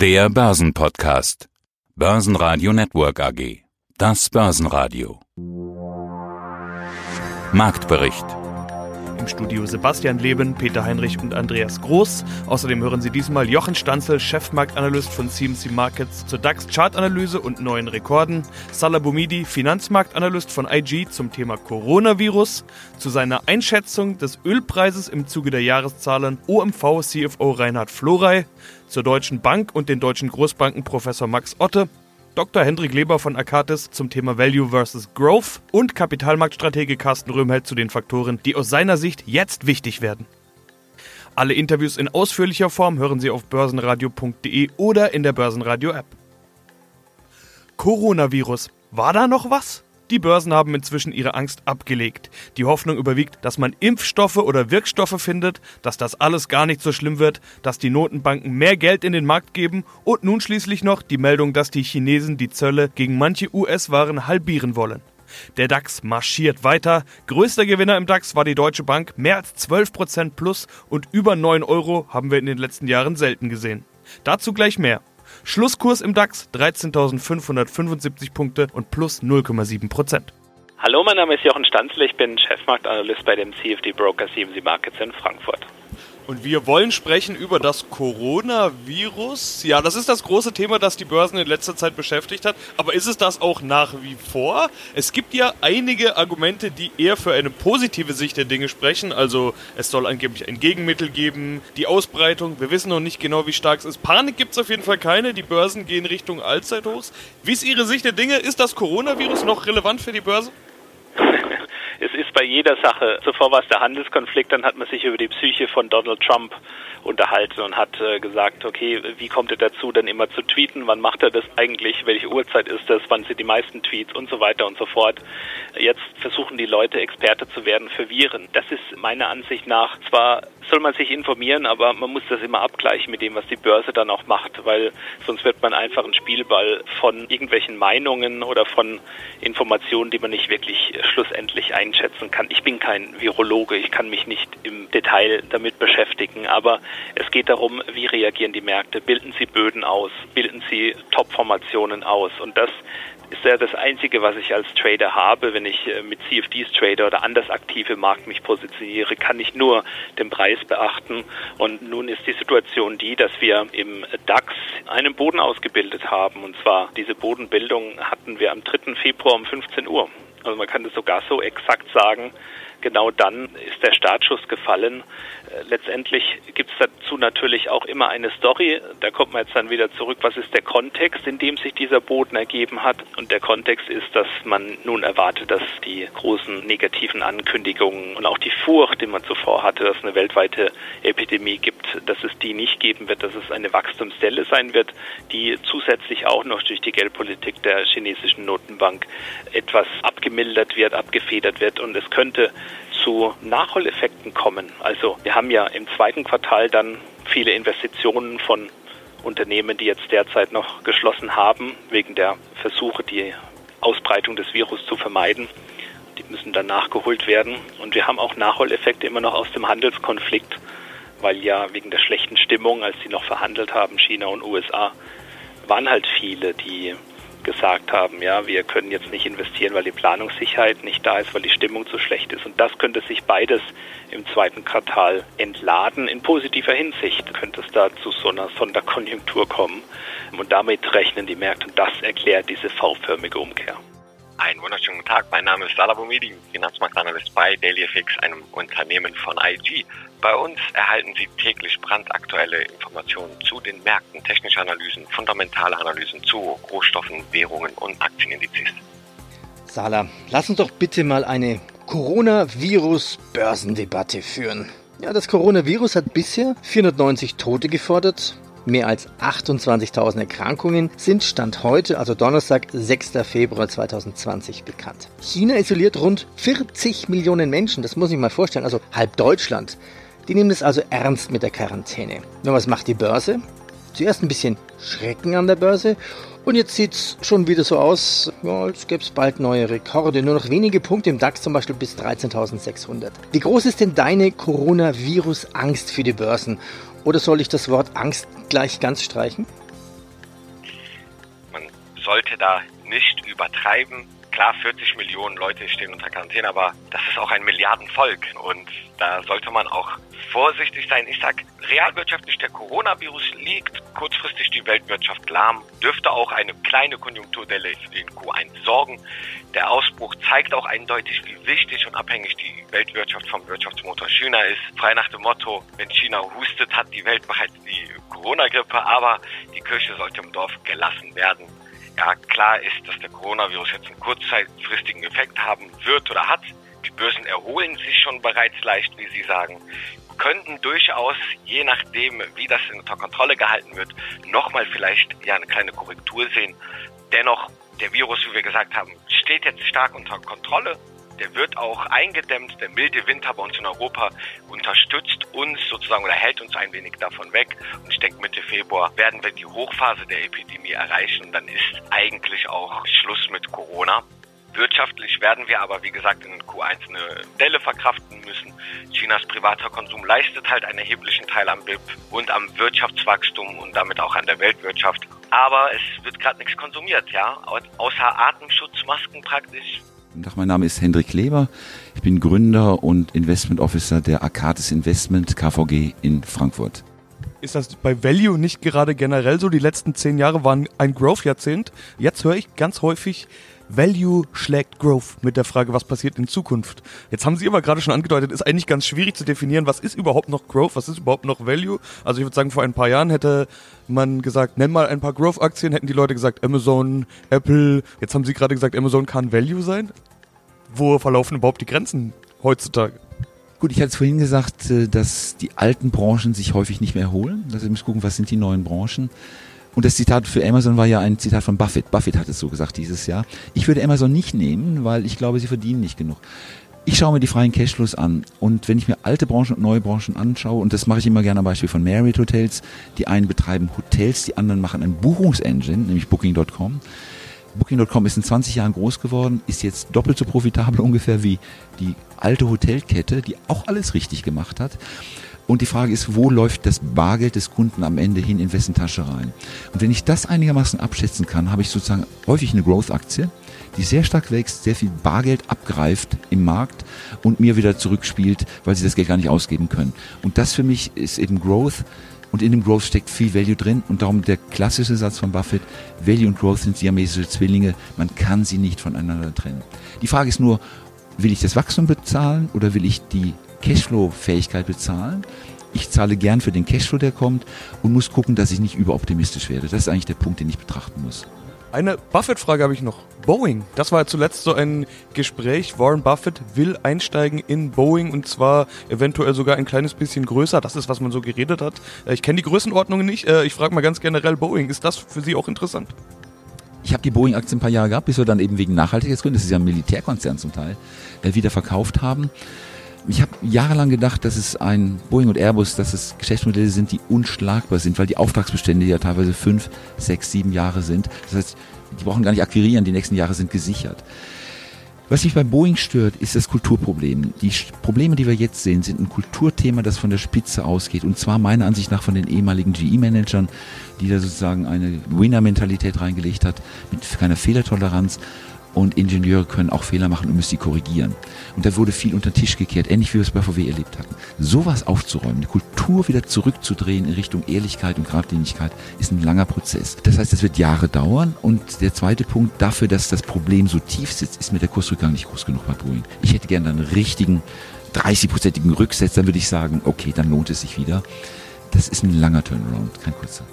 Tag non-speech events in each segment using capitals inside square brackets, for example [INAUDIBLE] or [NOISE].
Der Börsenpodcast. Börsenradio Network AG. Das Börsenradio. Marktbericht. Im Studio Sebastian Leben, Peter Heinrich und Andreas Groß. Außerdem hören Sie diesmal Jochen Stanzel, Chefmarktanalyst von CMC Markets zur DAX-Chartanalyse und neuen Rekorden, Salah Boumidi, Finanzmarktanalyst von IG zum Thema Coronavirus, zu seiner Einschätzung des Ölpreises im Zuge der Jahreszahlen OMV CFO Reinhard Florey, zur Deutschen Bank und den deutschen Großbanken Professor Max Otte Dr. Hendrik Leber von Akatis zum Thema Value versus Growth und Kapitalmarktstratege Carsten Röhmheld zu den Faktoren, die aus seiner Sicht jetzt wichtig werden. Alle Interviews in ausführlicher Form hören Sie auf börsenradio.de oder in der Börsenradio-App. Coronavirus. War da noch was? Die Börsen haben inzwischen ihre Angst abgelegt. Die Hoffnung überwiegt, dass man Impfstoffe oder Wirkstoffe findet, dass das alles gar nicht so schlimm wird, dass die Notenbanken mehr Geld in den Markt geben und nun schließlich noch die Meldung, dass die Chinesen die Zölle gegen manche US-Waren halbieren wollen. Der DAX marschiert weiter. Größter Gewinner im DAX war die Deutsche Bank. Mehr als 12% plus und über 9 Euro haben wir in den letzten Jahren selten gesehen. Dazu gleich mehr. Schlusskurs im DAX 13.575 Punkte und plus 0,7 Prozent. Hallo, mein Name ist Jochen Stanzle, ich bin Chefmarktanalyst bei dem CFD Broker CMC Markets in Frankfurt. Und wir wollen sprechen über das Coronavirus. Ja, das ist das große Thema, das die Börsen in letzter Zeit beschäftigt hat. Aber ist es das auch nach wie vor? Es gibt ja einige Argumente, die eher für eine positive Sicht der Dinge sprechen. Also es soll angeblich ein Gegenmittel geben. Die Ausbreitung, wir wissen noch nicht genau, wie stark es ist. Panik gibt es auf jeden Fall keine. Die Börsen gehen Richtung Allzeithochs. Wie ist Ihre Sicht der Dinge? Ist das Coronavirus noch relevant für die Börse? Es ist bei jeder Sache, zuvor war es der Handelskonflikt, dann hat man sich über die Psyche von Donald Trump unterhalten und hat äh, gesagt, okay, wie kommt er dazu, dann immer zu tweeten, wann macht er das eigentlich, welche Uhrzeit ist das, wann sind die meisten Tweets und so weiter und so fort. Jetzt versuchen die Leute Experte zu werden für Viren. Das ist meiner Ansicht nach zwar soll man sich informieren, aber man muss das immer abgleichen mit dem, was die Börse dann auch macht, weil sonst wird man einfach ein Spielball von irgendwelchen Meinungen oder von Informationen, die man nicht wirklich schlussendlich einschätzen kann. Ich bin kein Virologe, ich kann mich nicht im Detail damit beschäftigen, aber es geht darum, wie reagieren die Märkte, bilden sie Böden aus, bilden sie Top-Formationen aus und das ist ja das Einzige, was ich als Trader habe. Wenn ich äh, mit CFDs trade oder anders aktiv im Markt mich positioniere, kann ich nur den Preis beachten. Und nun ist die Situation die, dass wir im DAX einen Boden ausgebildet haben. Und zwar diese Bodenbildung hatten wir am 3. Februar um 15 Uhr. Also man kann das sogar so exakt sagen, genau dann ist der Startschuss gefallen. Letztendlich gibt es dazu natürlich auch immer eine Story. Da kommt man jetzt dann wieder zurück. Was ist der Kontext, in dem sich dieser Boden ergeben hat? Und der Kontext ist, dass man nun erwartet, dass die großen negativen Ankündigungen und auch die Furcht, die man zuvor hatte, dass es eine weltweite Epidemie gibt, dass es die nicht geben wird, dass es eine Wachstumsdelle sein wird, die zusätzlich auch noch durch die Geldpolitik der chinesischen Notenbank etwas abgemildert wird, abgefedert wird. Und es könnte zu Nachholeffekten kommen. Also wir haben ja im zweiten Quartal dann viele Investitionen von Unternehmen, die jetzt derzeit noch geschlossen haben, wegen der Versuche, die Ausbreitung des Virus zu vermeiden. Die müssen dann nachgeholt werden. Und wir haben auch Nachholeffekte immer noch aus dem Handelskonflikt, weil ja wegen der schlechten Stimmung, als sie noch verhandelt haben, China und USA, waren halt viele, die gesagt haben, ja, wir können jetzt nicht investieren, weil die Planungssicherheit nicht da ist, weil die Stimmung zu schlecht ist. Und das könnte sich beides im zweiten Quartal entladen. In positiver Hinsicht könnte es da zu so einer Sonderkonjunktur kommen. Und damit rechnen die Märkte. Und das erklärt diese V-förmige Umkehr. Einen wunderschönen guten Tag. Mein Name ist Salah Boumidi, Finanzmarktanalyst bei DailyFX, einem Unternehmen von IG. Bei uns erhalten Sie täglich brandaktuelle Informationen zu den Märkten, technische Analysen, fundamentale Analysen zu Rohstoffen, Währungen und Aktienindizes. Salah, lass uns doch bitte mal eine Coronavirus-Börsendebatte führen. Ja, das Coronavirus hat bisher 490 Tote gefordert, Mehr als 28.000 Erkrankungen sind Stand heute, also Donnerstag, 6. Februar 2020, bekannt. China isoliert rund 40 Millionen Menschen, das muss ich mal vorstellen, also halb Deutschland. Die nehmen es also ernst mit der Quarantäne. Nur was macht die Börse? Zuerst ein bisschen Schrecken an der Börse und jetzt sieht es schon wieder so aus, ja, als gäbe es bald neue Rekorde. Nur noch wenige Punkte im DAX zum Beispiel bis 13.600. Wie groß ist denn deine Coronavirus-Angst für die Börsen? Oder soll ich das Wort Angst gleich ganz streichen? Man sollte da nicht übertreiben. Klar, 40 Millionen Leute stehen unter Quarantäne, aber das ist auch ein Milliardenvolk und da sollte man auch vorsichtig sein. Ich sag, realwirtschaftlich der Coronavirus liegt kurzfristig die Weltwirtschaft lahm, dürfte auch eine kleine Konjunkturdelle für den Q1 sorgen. Der Ausbruch zeigt auch eindeutig, wie wichtig und abhängig die Weltwirtschaft vom Wirtschaftsmotor China ist. Frei nach dem Motto, wenn China hustet, hat die Welt bereits die Corona-Grippe, aber die Kirche sollte im Dorf gelassen werden. Ja, klar ist, dass der Coronavirus jetzt einen kurzzeitfristigen Effekt haben wird oder hat. Die Börsen erholen sich schon bereits leicht, wie Sie sagen, könnten durchaus, je nachdem, wie das unter Kontrolle gehalten wird, nochmal vielleicht ja eine kleine Korrektur sehen. Dennoch, der Virus, wie wir gesagt haben, steht jetzt stark unter Kontrolle. Der wird auch eingedämmt. Der milde Winter bei uns in Europa unterstützt uns sozusagen oder hält uns ein wenig davon weg. Und ich denke, Mitte Februar werden wir die Hochphase der Epidemie erreichen. Dann ist eigentlich auch Schluss mit Corona. Wirtschaftlich werden wir aber, wie gesagt, in Q1 eine Delle verkraften müssen. Chinas privater Konsum leistet halt einen erheblichen Teil am BIP und am Wirtschaftswachstum und damit auch an der Weltwirtschaft. Aber es wird gerade nichts konsumiert, ja, außer Atemschutzmasken praktisch. Guten Tag, mein Name ist Hendrik Kleber. Ich bin Gründer und Investment Officer der Arcadis Investment KVG in Frankfurt. Ist das bei Value nicht gerade generell so? Die letzten zehn Jahre waren ein Growth-Jahrzehnt. Jetzt höre ich ganz häufig, Value schlägt Growth mit der Frage, was passiert in Zukunft. Jetzt haben Sie aber gerade schon angedeutet, ist eigentlich ganz schwierig zu definieren, was ist überhaupt noch Growth, was ist überhaupt noch Value. Also ich würde sagen, vor ein paar Jahren hätte man gesagt, nenn mal ein paar Growth-Aktien, hätten die Leute gesagt Amazon, Apple. Jetzt haben Sie gerade gesagt, Amazon kann Value sein. Wo verlaufen überhaupt die Grenzen heutzutage? Gut, ich hatte es vorhin gesagt, äh, dass die alten Branchen sich häufig nicht mehr erholen. Also wir müssen gucken, was sind die neuen Branchen. Und das Zitat für Amazon war ja ein Zitat von Buffett. Buffett hat es so gesagt dieses Jahr. Ich würde Amazon nicht nehmen, weil ich glaube, sie verdienen nicht genug. Ich schaue mir die freien Cashflows an und wenn ich mir alte Branchen und neue Branchen anschaue, und das mache ich immer gerne am Beispiel von Marriott Hotels, die einen betreiben Hotels, die anderen machen ein Buchungsengine, nämlich Booking.com. Booking.com ist in 20 Jahren groß geworden, ist jetzt doppelt so profitabel [LAUGHS] ungefähr wie die alte Hotelkette, die auch alles richtig gemacht hat. Und die Frage ist, wo läuft das Bargeld des Kunden am Ende hin, in wessen Tasche rein? Und wenn ich das einigermaßen abschätzen kann, habe ich sozusagen häufig eine Growth-Aktie, die sehr stark wächst, sehr viel Bargeld abgreift im Markt und mir wieder zurückspielt, weil sie das Geld gar nicht ausgeben können. Und das für mich ist eben Growth. Und in dem Growth steckt viel Value drin und darum der klassische Satz von Buffett, Value und Growth sind siamesische Zwillinge, man kann sie nicht voneinander trennen. Die Frage ist nur, will ich das Wachstum bezahlen oder will ich die Cashflow-Fähigkeit bezahlen. Ich zahle gern für den Cashflow, der kommt und muss gucken, dass ich nicht überoptimistisch werde. Das ist eigentlich der Punkt, den ich betrachten muss. Eine Buffett-Frage habe ich noch. Boeing. Das war zuletzt so ein Gespräch. Warren Buffett will einsteigen in Boeing und zwar eventuell sogar ein kleines bisschen größer. Das ist, was man so geredet hat. Äh, ich kenne die Größenordnungen nicht. Äh, ich frage mal ganz generell Boeing. Ist das für Sie auch interessant? Ich habe die Boeing-Aktie ein paar Jahre gehabt, bis wir dann eben wegen Nachhaltigkeitsgründen, das ist ja ein Militärkonzern zum Teil, äh, wieder verkauft haben. Ich habe jahrelang gedacht, dass es ein Boeing und Airbus, dass es Geschäftsmodelle sind, die unschlagbar sind, weil die Auftragsbestände ja teilweise fünf, sechs, sieben Jahre sind. Das heißt, die brauchen gar nicht akquirieren, die nächsten Jahre sind gesichert. Was mich bei Boeing stört, ist das Kulturproblem. Die Probleme, die wir jetzt sehen, sind ein Kulturthema, das von der Spitze ausgeht. Und zwar meiner Ansicht nach von den ehemaligen GE-Managern, die da sozusagen eine Winner-Mentalität reingelegt hat, mit keiner Fehlertoleranz und Ingenieure können auch Fehler machen und müssen sie korrigieren. Und da wurde viel unter den Tisch gekehrt, ähnlich wie wir es bei VW erlebt hatten. Sowas aufzuräumen, die Kultur wieder zurückzudrehen in Richtung Ehrlichkeit und Geradlinigkeit, ist ein langer Prozess. Das heißt, es wird Jahre dauern. Und der zweite Punkt dafür, dass das Problem so tief sitzt, ist mir der Kursrückgang nicht groß genug bei Boeing. Ich hätte gerne einen richtigen 30-prozentigen Rücksetzer, dann würde ich sagen, okay, dann lohnt es sich wieder. Das ist ein langer Turnaround, kein kurzer.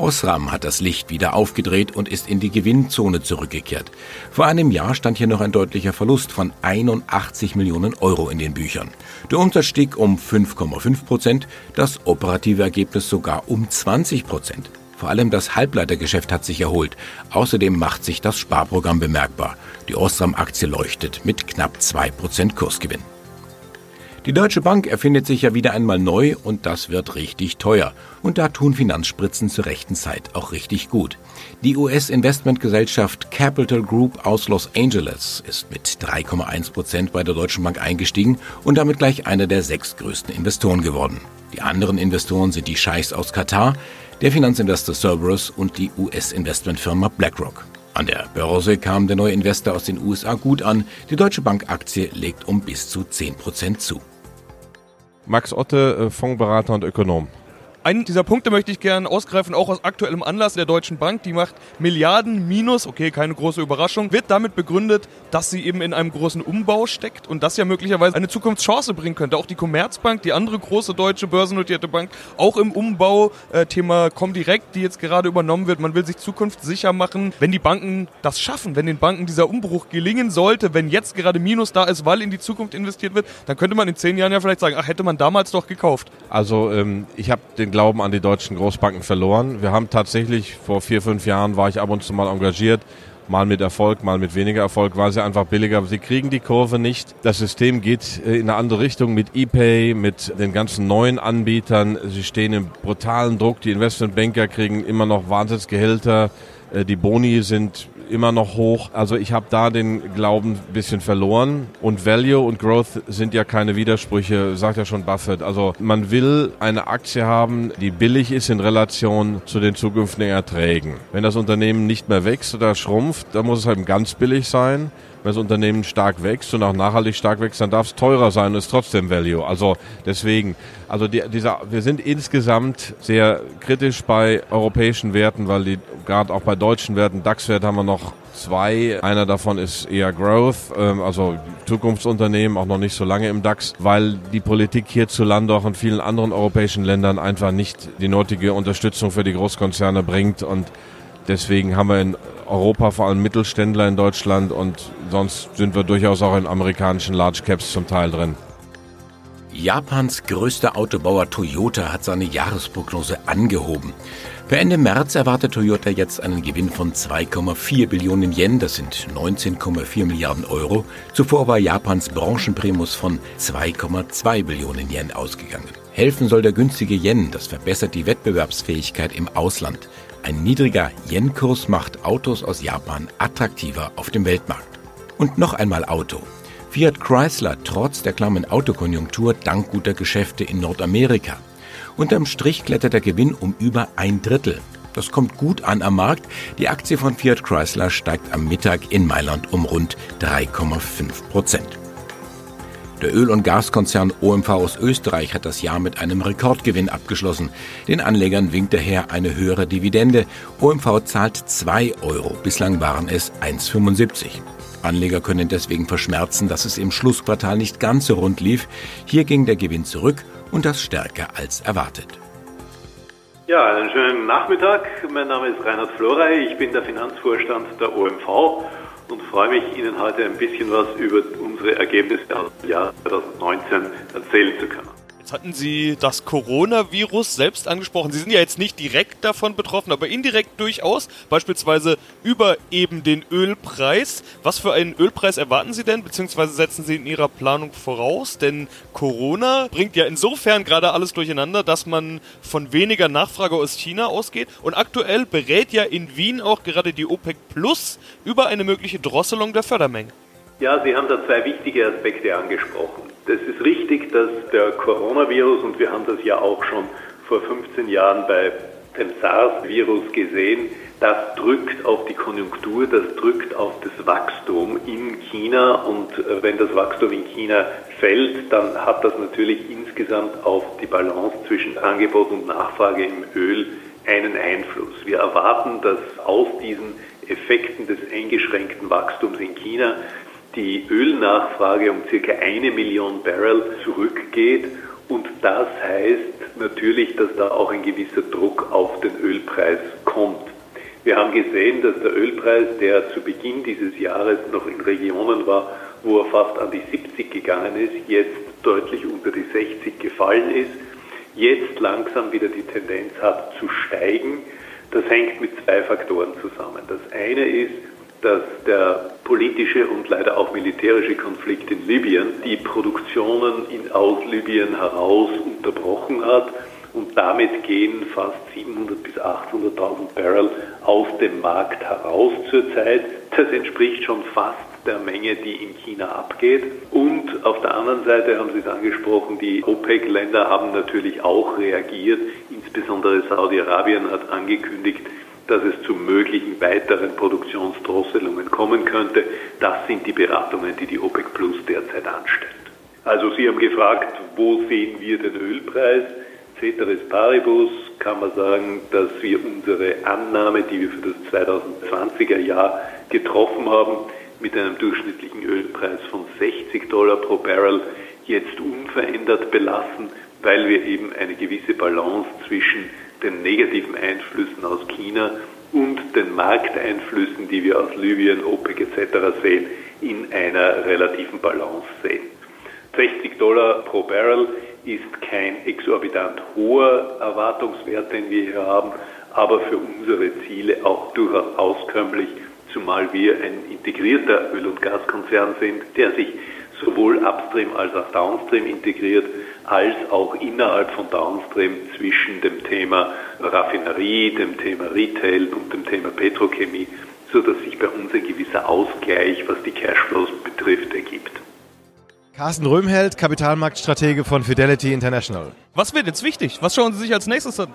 Osram hat das Licht wieder aufgedreht und ist in die Gewinnzone zurückgekehrt. Vor einem Jahr stand hier noch ein deutlicher Verlust von 81 Millionen Euro in den Büchern. Der Umsatz stieg um 5,5 Prozent, das operative Ergebnis sogar um 20 Prozent. Vor allem das Halbleitergeschäft hat sich erholt. Außerdem macht sich das Sparprogramm bemerkbar. Die Osram-Aktie leuchtet mit knapp 2% Kursgewinn. Die Deutsche Bank erfindet sich ja wieder einmal neu und das wird richtig teuer. Und da tun Finanzspritzen zur rechten Zeit auch richtig gut. Die US-Investmentgesellschaft Capital Group aus Los Angeles ist mit 3,1 Prozent bei der Deutschen Bank eingestiegen und damit gleich einer der sechs größten Investoren geworden. Die anderen Investoren sind die Scheichs aus Katar, der Finanzinvestor Cerberus und die US-Investmentfirma BlackRock. An der Börse kam der neue Investor aus den USA gut an. Die Deutsche Bank-Aktie legt um bis zu 10 Prozent zu. Max Otte, äh, Fondsberater und Ökonom. Einen dieser Punkte möchte ich gerne ausgreifen, auch aus aktuellem Anlass der Deutschen Bank. Die macht Milliarden Minus, okay, keine große Überraschung, wird damit begründet, dass sie eben in einem großen Umbau steckt und das ja möglicherweise eine Zukunftschance bringen könnte. Auch die Commerzbank, die andere große deutsche börsennotierte Bank, auch im Umbau, äh, Thema Comdirect, die jetzt gerade übernommen wird. Man will sich zukunftssicher machen. Wenn die Banken das schaffen, wenn den Banken dieser Umbruch gelingen sollte, wenn jetzt gerade Minus da ist, weil in die Zukunft investiert wird, dann könnte man in zehn Jahren ja vielleicht sagen, ach, hätte man damals doch gekauft. Also ähm, ich habe den Glauben an die deutschen Großbanken verloren. Wir haben tatsächlich vor vier, fünf Jahren war ich ab und zu mal engagiert, mal mit Erfolg, mal mit weniger Erfolg, weil sie einfach billiger. Sie kriegen die Kurve nicht. Das System geht äh, in eine andere Richtung mit ePay, mit den ganzen neuen Anbietern. Sie stehen im brutalen Druck. Die Investmentbanker kriegen immer noch Wahnsinnsgehälter. Äh, die Boni sind immer noch hoch. Also ich habe da den Glauben ein bisschen verloren. Und Value und Growth sind ja keine Widersprüche, sagt ja schon Buffett. Also man will eine Aktie haben, die billig ist in Relation zu den zukünftigen Erträgen. Wenn das Unternehmen nicht mehr wächst oder schrumpft, dann muss es halt ganz billig sein wenn das Unternehmen stark wächst und auch nachhaltig stark wächst, dann darf es teurer sein und ist trotzdem Value. Also deswegen, also die, dieser, wir sind insgesamt sehr kritisch bei europäischen Werten, weil die gerade auch bei deutschen Werten, DAX-Wert haben wir noch zwei. Einer davon ist eher Growth, ähm, also Zukunftsunternehmen, auch noch nicht so lange im DAX, weil die Politik hierzulande auch in vielen anderen europäischen Ländern einfach nicht die nötige Unterstützung für die Großkonzerne bringt und Deswegen haben wir in Europa vor allem Mittelständler in Deutschland und sonst sind wir durchaus auch in amerikanischen Large Caps zum Teil drin. Japans größter Autobauer Toyota hat seine Jahresprognose angehoben. Für Ende März erwartet Toyota jetzt einen Gewinn von 2,4 Billionen Yen, das sind 19,4 Milliarden Euro. Zuvor war Japans Branchenprimus von 2,2 Billionen Yen ausgegangen. Helfen soll der günstige Yen, das verbessert die Wettbewerbsfähigkeit im Ausland. Ein niedriger Yen-Kurs macht Autos aus Japan attraktiver auf dem Weltmarkt. Und noch einmal Auto. Fiat Chrysler trotz der klammen Autokonjunktur dank guter Geschäfte in Nordamerika. Unterm Strich klettert der Gewinn um über ein Drittel. Das kommt gut an am Markt. Die Aktie von Fiat Chrysler steigt am Mittag in Mailand um rund 3,5 Prozent. Der Öl- und Gaskonzern OMV aus Österreich hat das Jahr mit einem Rekordgewinn abgeschlossen. Den Anlegern winkt daher eine höhere Dividende. OMV zahlt 2 Euro, bislang waren es 1,75. Anleger können deswegen verschmerzen, dass es im Schlussquartal nicht ganz so rund lief. Hier ging der Gewinn zurück und das stärker als erwartet. Ja, einen schönen Nachmittag. Mein Name ist Reinhard Florey. Ich bin der Finanzvorstand der OMV und freue mich, Ihnen heute ein bisschen was über unsere Ergebnisse aus dem Jahr 2019 erzählen zu können. Jetzt hatten Sie das Coronavirus selbst angesprochen. Sie sind ja jetzt nicht direkt davon betroffen, aber indirekt durchaus, beispielsweise über eben den Ölpreis. Was für einen Ölpreis erwarten Sie denn, beziehungsweise setzen Sie in Ihrer Planung voraus? Denn Corona bringt ja insofern gerade alles durcheinander, dass man von weniger Nachfrage aus China ausgeht. Und aktuell berät ja in Wien auch gerade die OPEC Plus über eine mögliche Drosselung der Fördermengen. Ja, Sie haben da zwei wichtige Aspekte angesprochen. Es ist richtig, dass der Coronavirus, und wir haben das ja auch schon vor 15 Jahren bei dem SARS-Virus gesehen, das drückt auf die Konjunktur, das drückt auf das Wachstum in China und äh, wenn das Wachstum in China fällt, dann hat das natürlich insgesamt auf die Balance zwischen Angebot und Nachfrage im Öl einen Einfluss. Wir erwarten, dass aus diesen Effekten des eingeschränkten Wachstums in China die Ölnachfrage um circa eine Million Barrel zurückgeht. Und das heißt natürlich, dass da auch ein gewisser Druck auf den Ölpreis kommt. Wir haben gesehen, dass der Ölpreis, der zu Beginn dieses Jahres noch in Regionen war, wo er fast an die 70 gegangen ist, jetzt deutlich unter die 60 gefallen ist, jetzt langsam wieder die Tendenz hat zu steigen. Das hängt mit zwei Faktoren zusammen. Das eine ist, dass der politische und leider auch militärische Konflikt in Libyen die Produktionen in, aus Libyen heraus unterbrochen hat und damit gehen fast 700 bis 800.000 Barrel aus dem Markt heraus zurzeit. Das entspricht schon fast der Menge, die in China abgeht. Und auf der anderen Seite haben Sie es angesprochen, die OPEC-Länder haben natürlich auch reagiert. Insbesondere Saudi-Arabien hat angekündigt, dass es zu möglichen weiteren Produktionsdrosselungen kommen könnte. Das sind die Beratungen, die die OPEC Plus derzeit anstellt. Also Sie haben gefragt, wo sehen wir den Ölpreis? Ceteris Paribus kann man sagen, dass wir unsere Annahme, die wir für das 2020er Jahr getroffen haben, mit einem durchschnittlichen Ölpreis von 60 Dollar pro Barrel jetzt unverändert belassen, weil wir eben eine gewisse Balance zwischen den negativen Einflüssen aus China und den Markteinflüssen, die wir aus Libyen, OPEC etc. sehen, in einer relativen Balance sehen. 60 Dollar pro Barrel ist kein exorbitant hoher Erwartungswert, den wir hier haben, aber für unsere Ziele auch durchaus auskömmlich, zumal wir ein integrierter Öl- und Gaskonzern sind, der sich sowohl upstream als auch downstream integriert, als auch innerhalb von downstream zwischen dem Thema Raffinerie, dem Thema Retail und dem Thema Petrochemie, sodass sich bei uns ein gewisser Ausgleich, was die Cashflows betrifft, ergibt. Carsten Röhmheld, Kapitalmarktstratege von Fidelity International. Was wird jetzt wichtig? Was schauen Sie sich als nächstes an?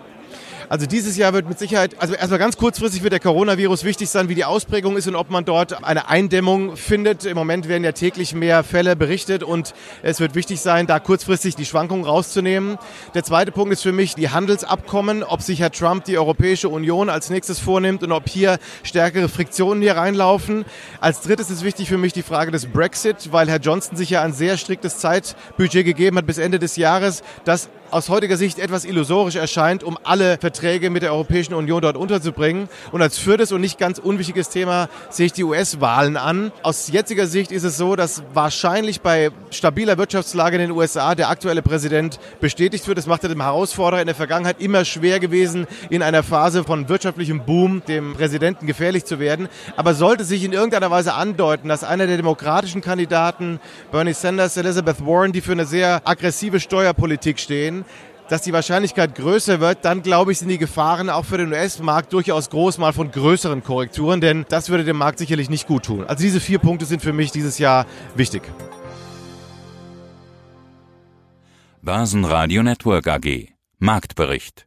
Also dieses Jahr wird mit Sicherheit, also erstmal ganz kurzfristig wird der Coronavirus wichtig sein, wie die Ausprägung ist und ob man dort eine Eindämmung findet. Im Moment werden ja täglich mehr Fälle berichtet und es wird wichtig sein, da kurzfristig die Schwankungen rauszunehmen. Der zweite Punkt ist für mich die Handelsabkommen, ob sich Herr Trump die Europäische Union als nächstes vornimmt und ob hier stärkere Friktionen hier reinlaufen. Als drittes ist wichtig für mich die Frage des Brexit, weil Herr Johnson sich ja ein sehr striktes Zeitbudget gegeben hat bis Ende des Jahres, das aus heutiger Sicht etwas illusorisch erscheint, um alle Verträge mit der Europäischen Union dort unterzubringen. Und als viertes und nicht ganz unwichtiges Thema sehe ich die US-Wahlen an. Aus jetziger Sicht ist es so, dass wahrscheinlich bei stabiler Wirtschaftslage in den USA der aktuelle Präsident bestätigt wird. Das macht er dem Herausforderer in der Vergangenheit immer schwer gewesen, in einer Phase von wirtschaftlichem Boom dem Präsidenten gefährlich zu werden. Aber sollte sich in irgendeiner Weise andeuten, dass einer der demokratischen Kandidaten, Bernie Sanders, Elizabeth Warren, die für eine sehr aggressive Steuerpolitik stehen, dass die Wahrscheinlichkeit größer wird, dann glaube ich, sind die Gefahren auch für den US-Markt durchaus groß, mal von größeren Korrekturen, denn das würde dem Markt sicherlich nicht gut tun. Also diese vier Punkte sind für mich dieses Jahr wichtig. Börsenradio Network AG Marktbericht